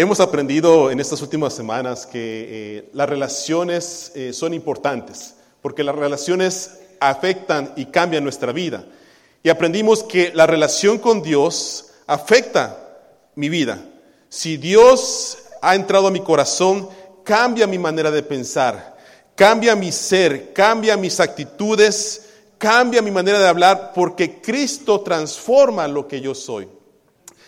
Hemos aprendido en estas últimas semanas que eh, las relaciones eh, son importantes, porque las relaciones afectan y cambian nuestra vida. Y aprendimos que la relación con Dios afecta mi vida. Si Dios ha entrado a mi corazón, cambia mi manera de pensar, cambia mi ser, cambia mis actitudes, cambia mi manera de hablar, porque Cristo transforma lo que yo soy.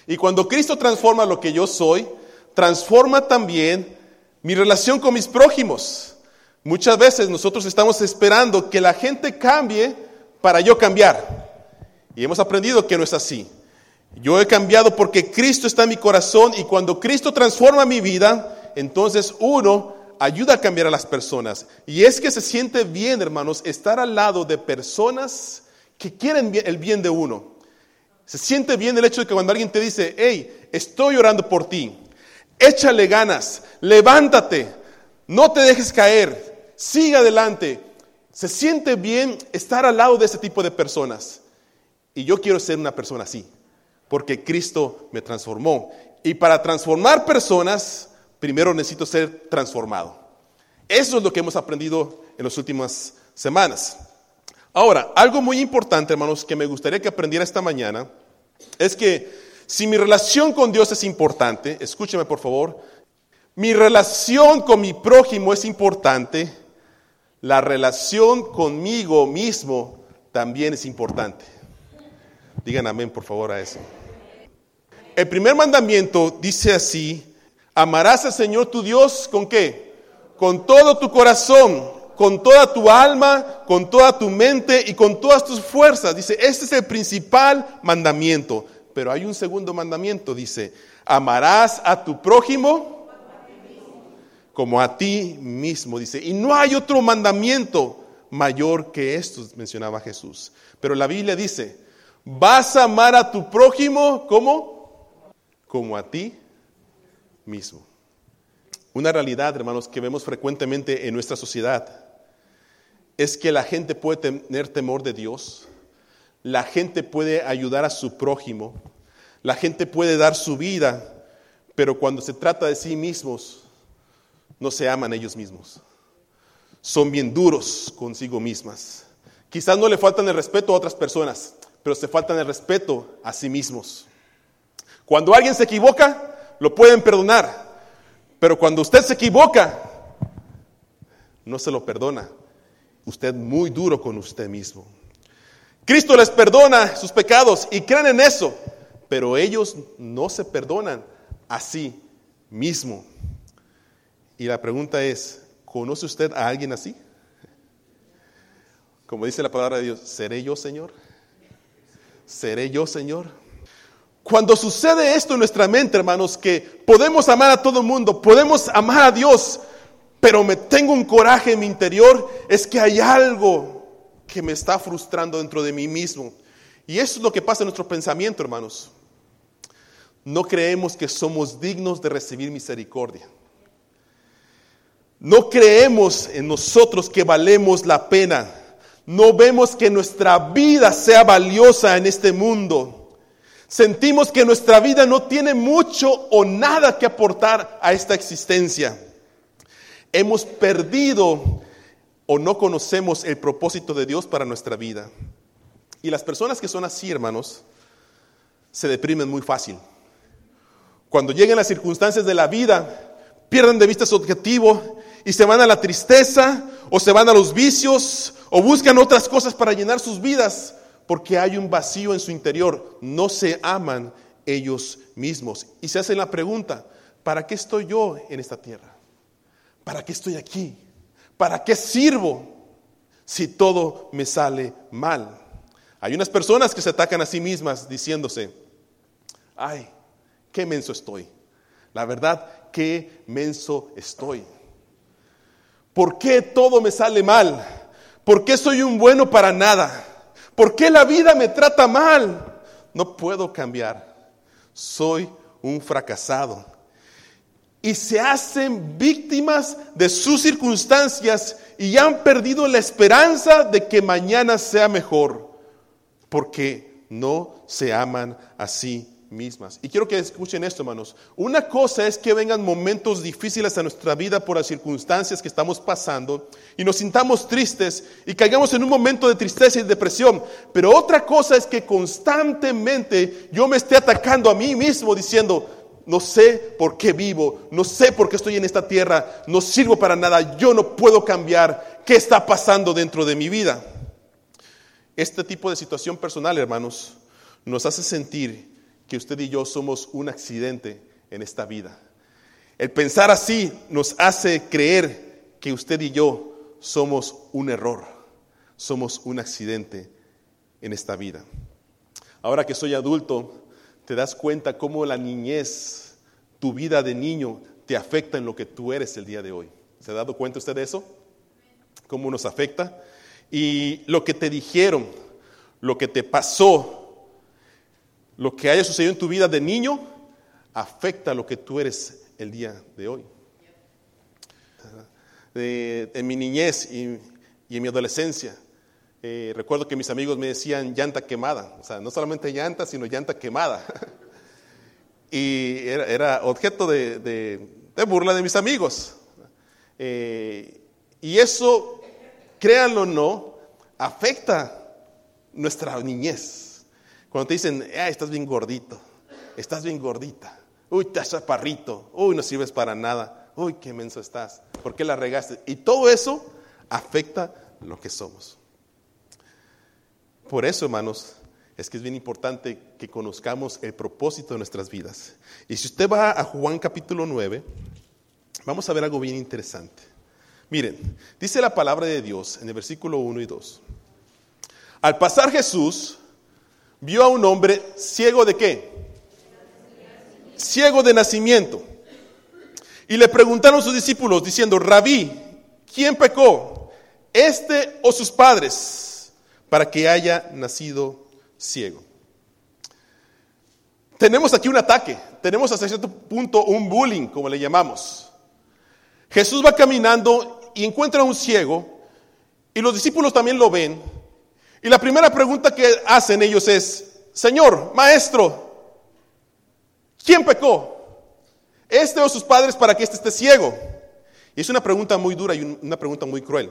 Y cuando Cristo transforma lo que yo soy, transforma también mi relación con mis prójimos. Muchas veces nosotros estamos esperando que la gente cambie para yo cambiar. Y hemos aprendido que no es así. Yo he cambiado porque Cristo está en mi corazón y cuando Cristo transforma mi vida, entonces uno ayuda a cambiar a las personas. Y es que se siente bien, hermanos, estar al lado de personas que quieren el bien de uno. Se siente bien el hecho de que cuando alguien te dice, hey, estoy orando por ti, échale ganas, levántate, no te dejes caer, sigue adelante. Se siente bien estar al lado de ese tipo de personas. Y yo quiero ser una persona así, porque Cristo me transformó. Y para transformar personas, primero necesito ser transformado. Eso es lo que hemos aprendido en las últimas semanas. Ahora, algo muy importante, hermanos, que me gustaría que aprendiera esta mañana, es que si mi relación con Dios es importante, escúcheme por favor, mi relación con mi prójimo es importante, la relación conmigo mismo también es importante. Digan amén por favor a eso. El primer mandamiento dice así, amarás al Señor tu Dios con qué? Con todo tu corazón, con toda tu alma, con toda tu mente y con todas tus fuerzas. Dice, este es el principal mandamiento. Pero hay un segundo mandamiento, dice, amarás a tu prójimo como a ti mismo, dice. Y no hay otro mandamiento mayor que estos, mencionaba Jesús. Pero la Biblia dice, vas a amar a tu prójimo como como a ti mismo. Una realidad, hermanos, que vemos frecuentemente en nuestra sociedad es que la gente puede tener temor de Dios, la gente puede ayudar a su prójimo, la gente puede dar su vida, pero cuando se trata de sí mismos, no se aman ellos mismos. Son bien duros consigo mismas. Quizás no le faltan el respeto a otras personas, pero se faltan el respeto a sí mismos. Cuando alguien se equivoca, lo pueden perdonar, pero cuando usted se equivoca, no se lo perdona. Usted muy duro con usted mismo. Cristo les perdona sus pecados y creen en eso, pero ellos no se perdonan a sí mismo. Y la pregunta es, ¿conoce usted a alguien así? Como dice la palabra de Dios, ¿seré yo, Señor? ¿Seré yo, Señor? Cuando sucede esto en nuestra mente, hermanos, que podemos amar a todo el mundo, podemos amar a Dios, pero me tengo un coraje en mi interior, es que hay algo que me está frustrando dentro de mí mismo. Y eso es lo que pasa en nuestro pensamiento, hermanos. No creemos que somos dignos de recibir misericordia. No creemos en nosotros que valemos la pena. No vemos que nuestra vida sea valiosa en este mundo. Sentimos que nuestra vida no tiene mucho o nada que aportar a esta existencia. Hemos perdido o no conocemos el propósito de Dios para nuestra vida. Y las personas que son así, hermanos, se deprimen muy fácil. Cuando lleguen las circunstancias de la vida, pierden de vista su objetivo y se van a la tristeza o se van a los vicios o buscan otras cosas para llenar sus vidas porque hay un vacío en su interior. No se aman ellos mismos. Y se hacen la pregunta, ¿para qué estoy yo en esta tierra? ¿Para qué estoy aquí? ¿Para qué sirvo si todo me sale mal? Hay unas personas que se atacan a sí mismas diciéndose, ay, qué menso estoy. La verdad, qué menso estoy. ¿Por qué todo me sale mal? ¿Por qué soy un bueno para nada? ¿Por qué la vida me trata mal? No puedo cambiar. Soy un fracasado y se hacen víctimas de sus circunstancias y han perdido la esperanza de que mañana sea mejor, porque no se aman a sí mismas. Y quiero que escuchen esto, hermanos. Una cosa es que vengan momentos difíciles a nuestra vida por las circunstancias que estamos pasando y nos sintamos tristes y caigamos en un momento de tristeza y depresión. Pero otra cosa es que constantemente yo me esté atacando a mí mismo diciendo, no sé por qué vivo, no sé por qué estoy en esta tierra, no sirvo para nada, yo no puedo cambiar. ¿Qué está pasando dentro de mi vida? Este tipo de situación personal, hermanos, nos hace sentir que usted y yo somos un accidente en esta vida. El pensar así nos hace creer que usted y yo somos un error, somos un accidente en esta vida. Ahora que soy adulto, te das cuenta cómo la niñez, tu vida de niño, te afecta en lo que tú eres el día de hoy. ¿Se ha dado cuenta usted de eso? ¿Cómo nos afecta? Y lo que te dijeron, lo que te pasó, lo que haya sucedido en tu vida de niño afecta lo que tú eres el día de hoy. en mi niñez y, en mi adolescencia, eh, recuerdo que mis amigos me decían llanta quemada, o sea, no solamente llanta, sino llanta quemada. y era, objeto de, burla de mis amigos. Eh, y eso, créanlo o no, afecta nuestra niñez. Cuando te dicen, estás bien gordito, estás bien gordita, uy, estás chaparrito, uy, no sirves para nada, uy, qué menso estás, ¿por qué la regaste? Y todo eso afecta lo que somos. Por eso, hermanos, es que es bien importante que conozcamos el propósito de nuestras vidas. Y si usted va a Juan capítulo 9, vamos a ver algo bien interesante. Miren, dice la palabra de Dios en el versículo 1 y 2. Al pasar Jesús vio a un hombre ciego de qué? Ciego de nacimiento. Y le preguntaron sus discípulos diciendo, rabí, ¿quién pecó? ¿Este o sus padres? Para que haya nacido ciego. Tenemos aquí un ataque, tenemos hasta cierto punto un bullying, como le llamamos. Jesús va caminando y encuentra a un ciego y los discípulos también lo ven y la primera pregunta que hacen ellos es, Señor, maestro, ¿quién pecó? ¿Este o sus padres para que éste esté ciego? Y es una pregunta muy dura y una pregunta muy cruel.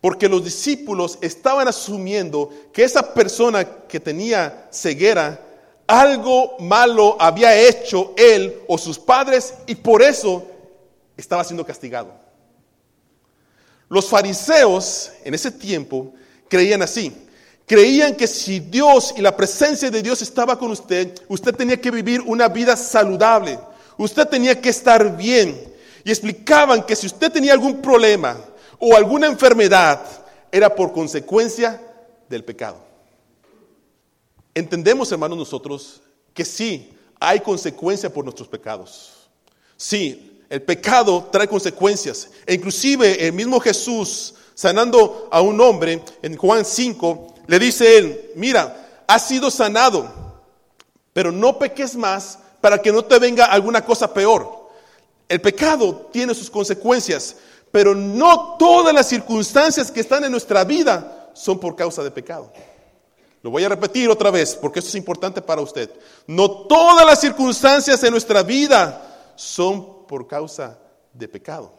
Porque los discípulos estaban asumiendo que esa persona que tenía ceguera, algo malo había hecho él o sus padres y por eso estaba siendo castigado. Los fariseos en ese tiempo creían así. Creían que si Dios y la presencia de Dios estaba con usted, usted tenía que vivir una vida saludable. Usted tenía que estar bien. Y explicaban que si usted tenía algún problema o alguna enfermedad, era por consecuencia del pecado. Entendemos, hermanos, nosotros que sí hay consecuencia por nuestros pecados. Sí, el pecado trae consecuencias. E inclusive el mismo Jesús sanando a un hombre, en Juan 5, le dice él, mira, has sido sanado, pero no peques más para que no te venga alguna cosa peor. El pecado tiene sus consecuencias, pero no todas las circunstancias que están en nuestra vida son por causa de pecado. Lo voy a repetir otra vez porque esto es importante para usted. No todas las circunstancias en nuestra vida son por causa de pecado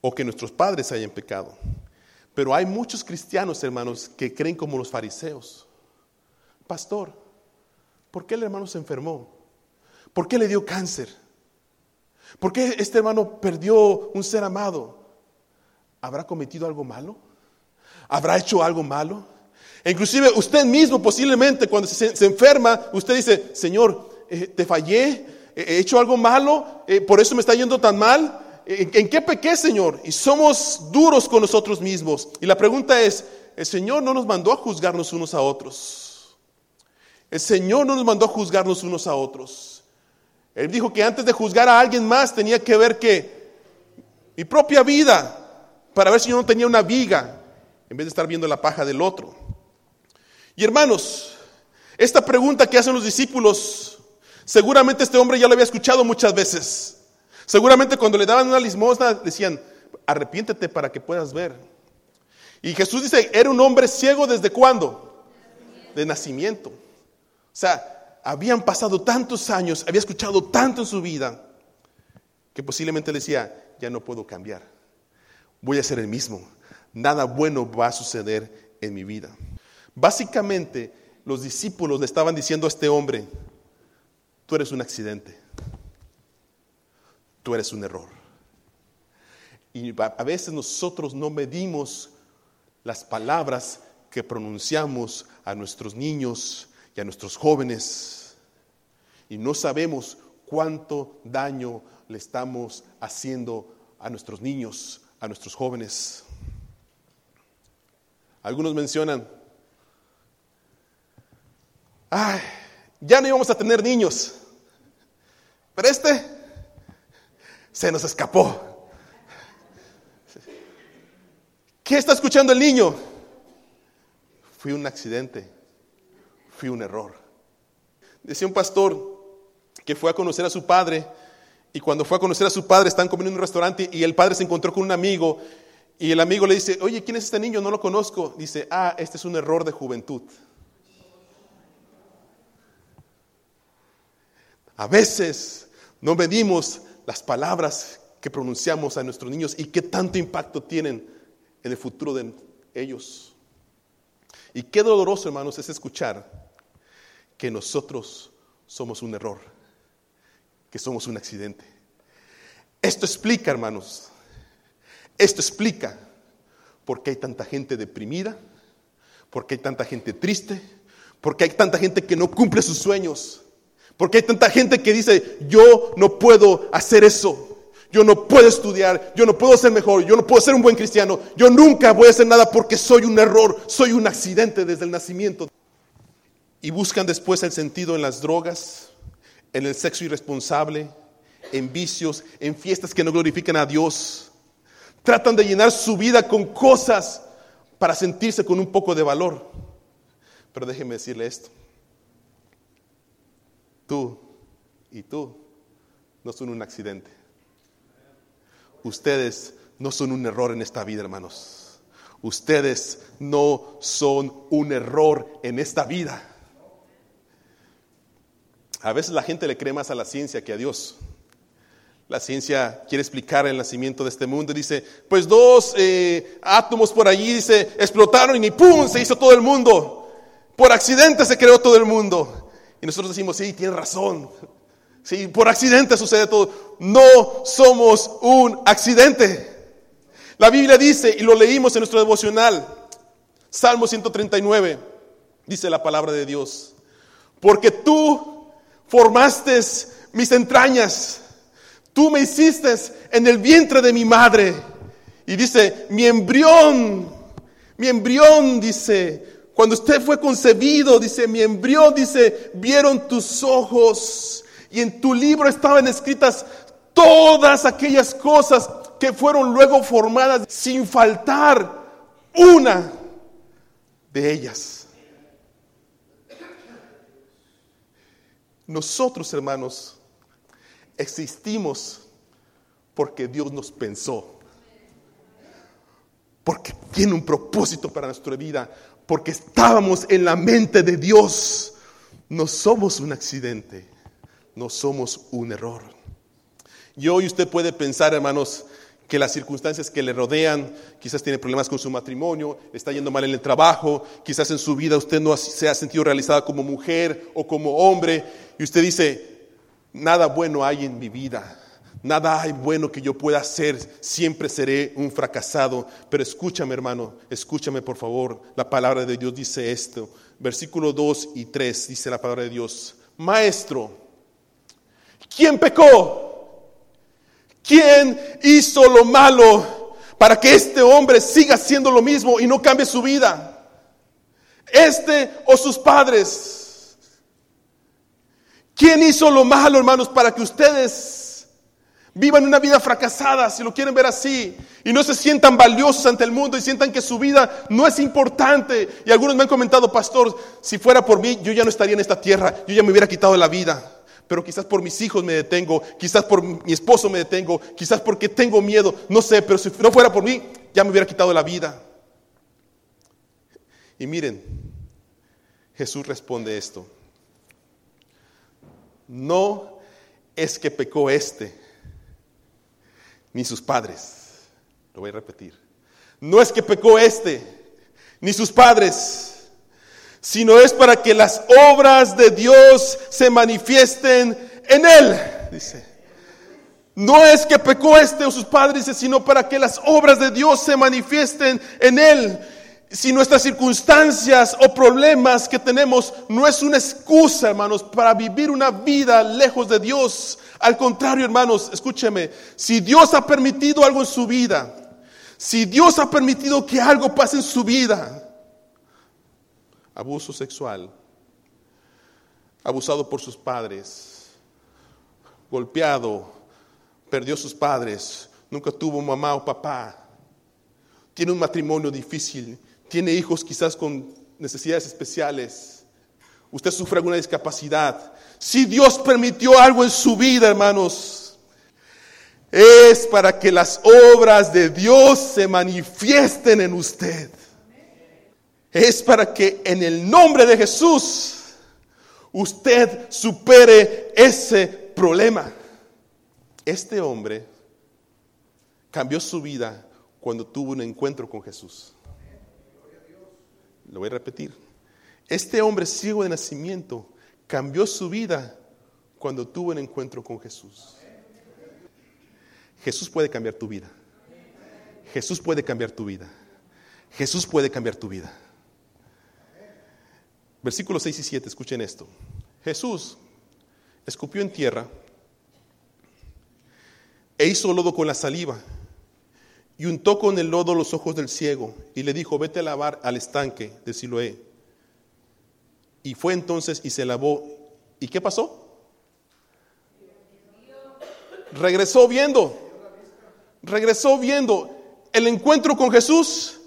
o que nuestros padres hayan pecado. Pero hay muchos cristianos, hermanos, que creen como los fariseos. Pastor, ¿por qué el hermano se enfermó? ¿Por qué le dio cáncer? ¿Por qué este hermano perdió un ser amado? ¿Habrá cometido algo malo? ¿Habrá hecho algo malo? E inclusive usted mismo posiblemente cuando se, enferma, usted dice, Señor, eh, te fallé, he hecho algo malo, eh, por eso me está yendo tan mal. ¿En qué pequé, Señor? Y somos duros con nosotros mismos. Y la pregunta es, el Señor no nos mandó a juzgarnos unos a otros. El Señor no nos mandó a juzgarnos unos a otros. Él dijo que antes de juzgar a alguien más tenía que ver que mi propia vida, para ver si yo no tenía una viga, en vez de estar viendo la paja del otro. Y hermanos, esta pregunta que hacen los discípulos, seguramente este hombre ya lo había escuchado muchas veces. Seguramente cuando le daban una limosna decían, arrepiéntete para que puedas ver. Y Jesús dice, era un hombre ciego desde cuándo? De nacimiento. sea, habían pasado tantos años, había escuchado tanto en su vida, que posiblemente le decía, ya no puedo cambiar, voy a ser el mismo, nada bueno va a suceder en mi vida. Básicamente, los discípulos le estaban diciendo a este hombre, tú eres un accidente, tú eres un error. Y a veces nosotros no medimos las palabras que pronunciamos a nuestros niños y a nuestros jóvenes y no sabemos cuánto daño le estamos haciendo a nuestros niños, a nuestros jóvenes. Algunos mencionan, ay, ya no íbamos a tener niños, pero este se nos escapó. ¿Qué está escuchando el niño? Fui un accidente, fui un error. Decía un pastor que fue a conocer a su padre y cuando fue a conocer a su padre están comiendo en un restaurante y el padre se encontró con un amigo y el amigo le dice, oye, ¿quién es este niño? No lo conozco. Dice, ah, este es un error de juventud. A veces no medimos las palabras que pronunciamos a nuestros niños y qué tanto impacto tienen en el futuro de ellos. Y qué doloroso, hermanos, es escuchar que nosotros somos un error, que somos un accidente. Esto explica, hermanos, esto explica por qué hay tanta gente deprimida, por qué hay tanta gente triste, por qué hay tanta gente que no cumple sus sueños, por qué hay tanta gente que dice, yo no puedo hacer eso. Yo no puedo estudiar, yo no puedo ser mejor, yo no puedo ser un buen cristiano, yo nunca voy a hacer nada porque soy un error, soy un accidente desde el nacimiento. Y buscan después el sentido en las drogas, en el sexo irresponsable, en vicios, en fiestas que no glorifican a Dios. Tratan de llenar su vida con cosas para sentirse con un poco de valor. Pero déjeme decirle esto. Tú y tú no son un accidente. Ustedes no son un error en esta vida, hermanos. Ustedes no son un error en esta vida. A veces la gente le cree más a la ciencia que a Dios. La ciencia quiere explicar el nacimiento de este mundo. Dice, pues dos eh, átomos por allí, dice, explotaron y ¡pum! se hizo todo el mundo. Por accidente se creó todo el mundo. Y nosotros decimos, sí, tiene razón. Sí, por accidente sucede todo. No somos un accidente. La Biblia dice, y lo leímos en nuestro devocional, Salmo 139, dice la palabra de Dios, porque tú formaste mis entrañas, tú me hiciste en el vientre de mi madre. Y dice, mi embrión, mi embrión, dice, cuando usted fue concebido, dice, mi embrión, dice, vieron tus ojos y en tu libro estaban escritas todas aquellas cosas que fueron luego formadas sin faltar una de ellas. Nosotros, hermanos, existimos porque Dios nos pensó, porque tiene un propósito para nuestra vida, porque estábamos en la mente de Dios. No somos un accidente no somos un error. Y hoy usted puede pensar, hermanos, que las circunstancias que le rodean, quizás tiene problemas con su matrimonio, está yendo mal en el trabajo, quizás en su vida usted no se ha sentido realizada como mujer o como hombre, y usted dice, nada bueno hay en mi vida, nada hay bueno que yo pueda hacer, siempre seré un fracasado. Pero escúchame, hermano, escúchame por favor, la palabra de Dios dice esto, versículo 2 y 3 dice la palabra de Dios, maestro, ¿Quién pecó? ¿Quién hizo lo malo para que este hombre siga haciendo lo mismo y no cambie su vida? ¿Este o sus padres? ¿Quién hizo lo malo, hermanos, para que ustedes vivan una vida fracasada, si lo quieren ver así, y no se sientan valiosos ante el mundo y sientan que su vida no es importante? Y algunos me han comentado, pastor, si fuera por mí, yo ya no estaría en esta tierra, yo ya me hubiera quitado la vida pero quizás por mis hijos me detengo, quizás por mi esposo me detengo, quizás porque tengo miedo, no sé, pero si no fuera por mí, ya me hubiera quitado la vida. Y miren, Jesús responde esto. no es que pecó este, ni sus padres. Lo voy a repetir. No es que pecó este, ni sus padres, sino es para que las obras de Dios se manifiesten en él, dice. No es que pecó este o sus padres, sino para que las obras de Dios se manifiesten en él. Si nuestras circunstancias o problemas que tenemos no es una excusa, hermanos, para vivir una vida lejos de Dios. Al contrario, hermanos, escúcheme, si Dios ha permitido algo en su vida, si Dios ha permitido que algo pase en su vida, abuso sexual, abusado por sus padres, golpeado, perdió sus padres, nunca tuvo mamá o papá, tiene un matrimonio difícil, tiene hijos quizás con necesidades especiales, usted sufre alguna discapacidad. Si Dios permitió algo en su vida, hermanos, es para que las obras de Dios se manifiesten en usted. Es para que en el nombre de Jesús usted supere ese problema. Este hombre cambió su vida cuando tuvo un encuentro con Jesús. Lo voy a repetir. Este hombre ciego de nacimiento cambió su vida cuando tuvo un encuentro con Jesús. Jesús puede cambiar tu vida. Jesús puede cambiar tu vida. Jesús puede cambiar tu vida. Versículos 6 y 7, escuchen esto. Jesús escupió en tierra e hizo lodo con la saliva y untó con el lodo los ojos del ciego y le dijo, vete a lavar al estanque de Siloé. Y fue entonces y se lavó. ¿Y qué pasó? Regresó viendo. Regresó viendo. El encuentro con Jesús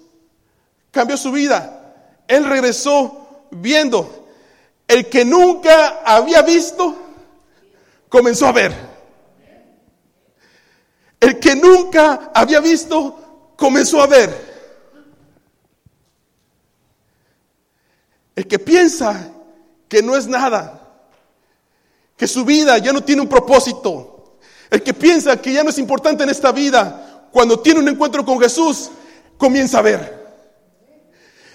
cambió su vida. Él regresó viendo. El que nunca había visto, comenzó a ver. El que nunca había visto comenzó a ver. El que piensa que no es nada, que su vida ya no tiene un propósito, el que piensa que ya no es importante en esta vida, cuando tiene un encuentro con Jesús, comienza a ver.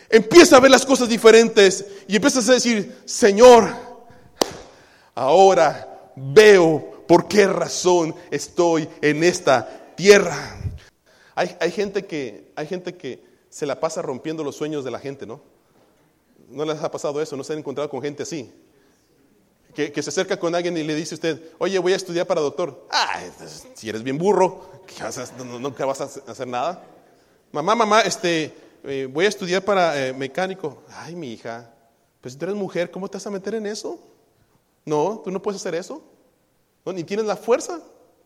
Empieza a ver las cosas diferentes y empiezas a decir, Señor, ahora veo ¿Por qué razón estoy en esta tierra? Hay, gente que, hay gente que se la pasa rompiendo los sueños de la gente, ¿no? ¿No les ha pasado eso? ¿No se han encontrado con gente así? Que, se acerca con alguien y le dice a usted, oye, voy a estudiar para doctor. Ah, si eres bien burro, nunca vas a hacer nada. Mamá, mamá, este, eh, voy a estudiar para eh, mecánico. Ay, mi hija, pues si tú eres mujer, ¿cómo te vas a meter en eso? No, tú no puedes hacer eso. Ni tienes la fuerza.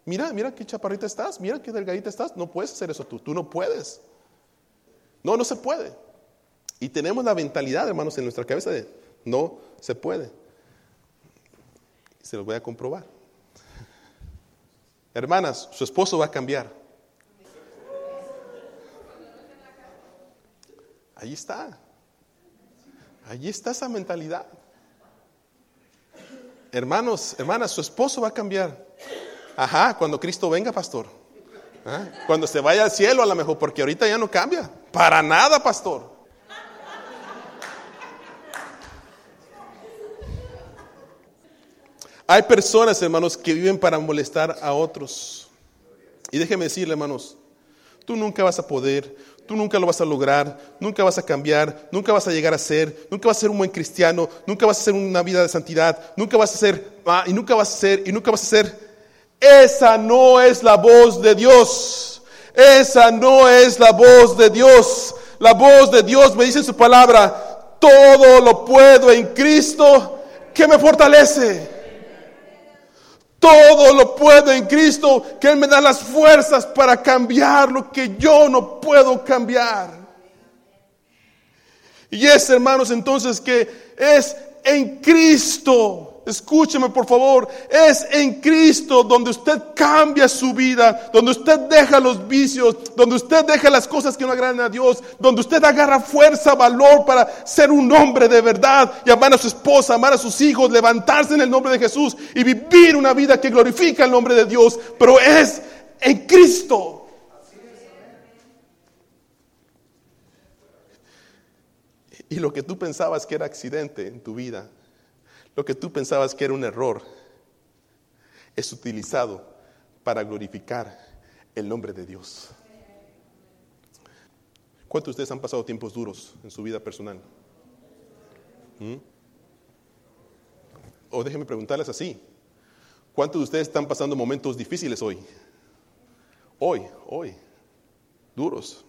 Mira, mira qué chaparrita estás, mira qué delgadita estás. No puedes hacer eso tú, tú no puedes. No, no se puede. Y tenemos la mentalidad, hermanos, en nuestra cabeza de no se puede. Se los voy a comprobar. Hermanas, su esposo va a cambiar. Ahí está. Allí está esa mentalidad. Hermanos, hermanas, su esposo va a cambiar. Ajá, cuando Cristo venga, pastor. ¿Ah? Cuando se vaya al cielo a lo mejor, porque ahorita ya no cambia. Para nada, pastor. Hay personas, hermanos, que viven para molestar a otros. Y déjeme decirle, hermanos, tú nunca vas a poder, Tú nunca lo vas a lograr, nunca vas a cambiar, nunca vas a llegar a ser, nunca vas a ser un buen cristiano, nunca vas a hacer una vida de santidad, nunca vas a ser, ah, y nunca vas a ser, y nunca vas a ser. Esa no es la voz de Dios. Esa no es la voz de Dios. La voz de Dios me dice en su palabra, todo lo puedo en Cristo que me fortalece. Todo lo puedo en Cristo, que Él me da las fuerzas para cambiar lo que yo no puedo cambiar. Y es, hermanos, entonces que es en Cristo escúcheme por favor, es en Cristo donde usted cambia su vida, donde usted deja los vicios, donde usted deja las cosas que no agradan a Dios, donde usted agarra fuerza, valor para ser un hombre de verdad y amar a su esposa, amar a sus hijos, levantarse en el nombre de Jesús y vivir una vida que glorifica el nombre de Dios, pero es en Cristo. Y lo que tú pensabas que era accidente en tu vida, lo que tú pensabas que era un error, es utilizado para glorificar el nombre de Dios. ¿Cuántos de ustedes han pasado tiempos duros en su vida personal? ¿Mm? O déjenme preguntarles así. ¿Cuántos de ustedes están pasando momentos difíciles hoy? Hoy, hoy, duros.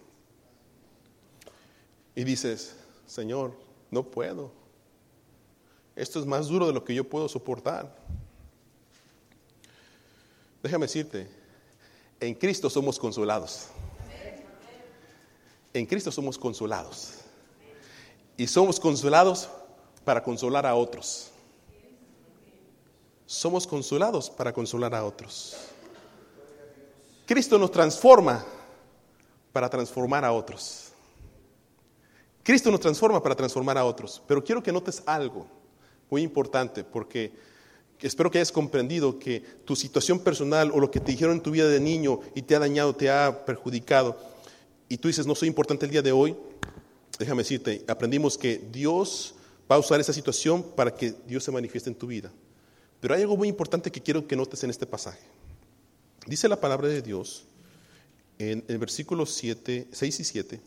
Y dices, Señor, no puedo. Esto es más duro de lo que yo puedo soportar. Déjame decirte, en Cristo somos consolados. En Cristo somos consolados. Y somos consolados para consolar a otros. Somos consolados para consolar a otros. Cristo nos transforma para transformar a otros. Cristo nos transforma para transformar a otros. Pero quiero que notes algo muy importante porque espero que hayas comprendido que tu situación personal o lo que te dijeron en tu vida de niño y te ha dañado, te ha perjudicado, y tú dices, no soy importante el día de hoy, déjame decirte, aprendimos que Dios va a usar esa situación para que Dios se manifieste en tu vida. Pero hay algo muy importante que quiero que notes en este pasaje. Dice la palabra de Dios en el versículo 7, 6 y 7.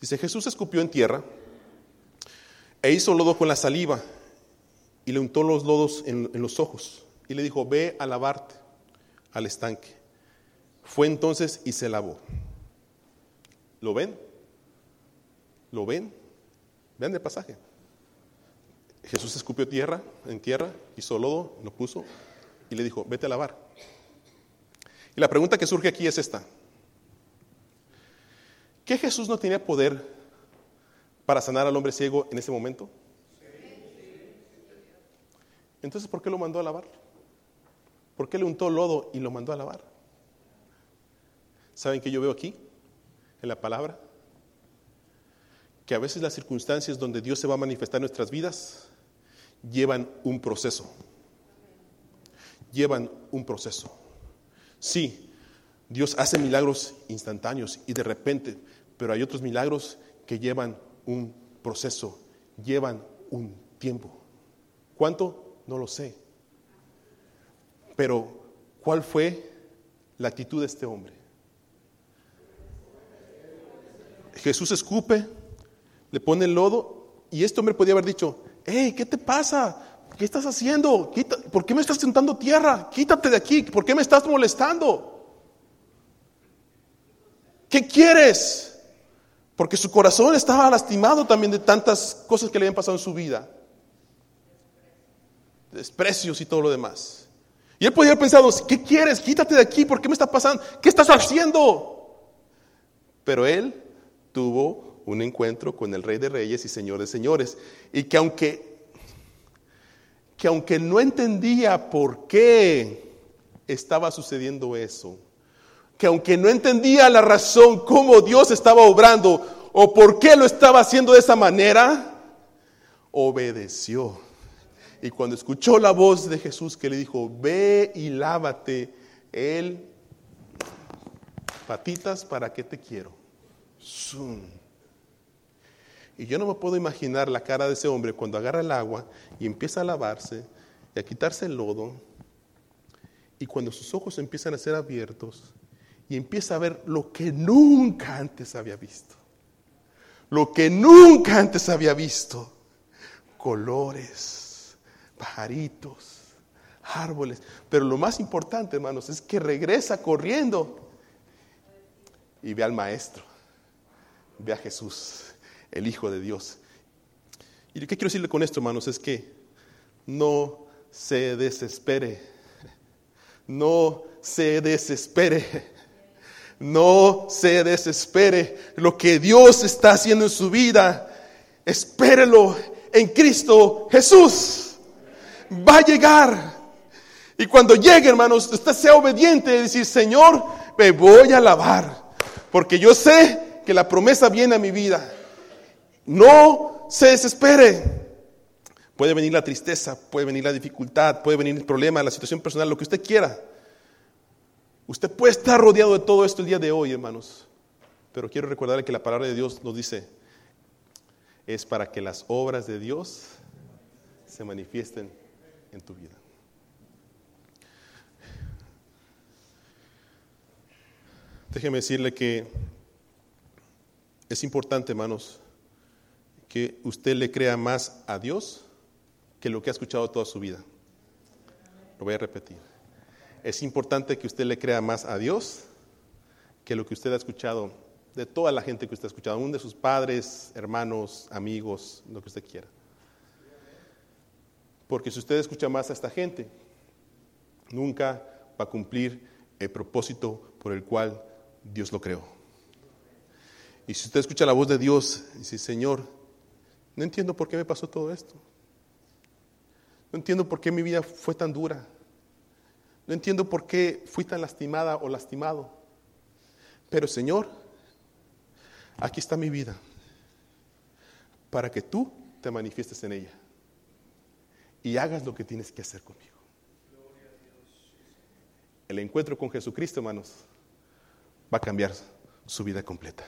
Dice, Jesús escupió en tierra e hizo lodo con la saliva y le untó los lodos en, los ojos y le dijo, ve a lavarte al estanque. Fue entonces y se lavó. ¿Lo ven? ¿Lo ven? Vean el pasaje. Jesús escupió tierra, en tierra, hizo lodo, lo puso y le dijo, vete a lavar. Y la pregunta que surge aquí es esta. ¿Que Jesús no tenía poder para sanar al hombre ciego en ese momento? Entonces, ¿por qué lo mandó a lavar? ¿Por qué le untó lodo y lo mandó a lavar? ¿Saben qué yo veo aquí? En la palabra. Que a veces las circunstancias donde Dios se va a manifestar en nuestras vidas llevan un proceso. Llevan un proceso. Sí, Dios hace milagros instantáneos y de repente, pero hay otros milagros que llevan un proceso, llevan un tiempo. ¿Cuánto? No lo sé. Pero, ¿cuál fue la actitud de este hombre? Jesús escupe, le pone el lodo y este hombre podía haber dicho, hey, ¿qué te pasa? ¿Qué estás haciendo? ¿Por qué me estás sentando tierra? Quítate de aquí. ¿Por qué me estás molestando? ¿Qué quieres? Porque su corazón estaba lastimado también de tantas cosas que le habían pasado en su vida. Desprecios y todo lo demás. Y él podía haber pensado, ¿qué quieres? Quítate de aquí, ¿por qué me está pasando? ¿Qué estás haciendo? Pero él tuvo un encuentro con el Rey de Reyes y Señor de Señores. Y que aunque, que aunque no entendía por qué estaba sucediendo eso, que aunque no entendía la razón cómo Dios estaba obrando o por qué lo estaba haciendo de esa manera, obedeció. Y cuando escuchó la voz de Jesús que le dijo, ve y lávate, él, patitas, ¿para qué te quiero? Y yo no me puedo imaginar la cara de ese hombre cuando agarra el agua y empieza a lavarse y a quitarse el lodo. Y cuando sus ojos empiezan a ser abiertos y empieza a ver lo que nunca antes había visto. Lo que nunca antes había visto. Colores, pajaritos, árboles. Pero lo más importante, hermanos, es que regresa corriendo y ve al maestro. Ve a Jesús, el Hijo de Dios. Y lo que quiero decirle con esto, hermanos, es que no se desespere. No se desespere. No se desespere. Lo que Dios está haciendo en su vida, espérelo en Cristo Jesús. Va a llegar. Y cuando llegue, hermanos, usted sea obediente y decir, Señor, me voy a alabar. Porque yo sé que la promesa viene a mi vida. No se desespere. Puede venir la tristeza, puede venir la dificultad, puede venir el problema, la situación personal, lo que usted quiera. Usted puede estar rodeado de todo esto el día de hoy, hermanos. Pero quiero recordarle que la palabra de Dios nos dice, es para que las obras de Dios se manifiesten en tu vida. Déjeme decirle que es importante, hermanos, que usted le crea más a Dios que lo que ha escuchado toda su vida. Lo voy a repetir. Es importante que usted le crea más a Dios que lo que usted ha escuchado de toda la gente que usted ha escuchado, aún de sus padres, hermanos, amigos, lo que usted quiera. Porque si usted escucha más a esta gente, nunca va a cumplir el propósito por el cual Dios lo creó. Y si usted escucha la voz de Dios y dice, Señor, no entiendo por qué me pasó todo esto. No entiendo por qué mi vida fue tan dura. No entiendo por qué fui tan lastimada o lastimado. Pero Señor, aquí está mi vida para que tú te manifiestes en ella y hagas lo que tienes que hacer conmigo. El encuentro con Jesucristo, hermanos, va a cambiar su vida completa.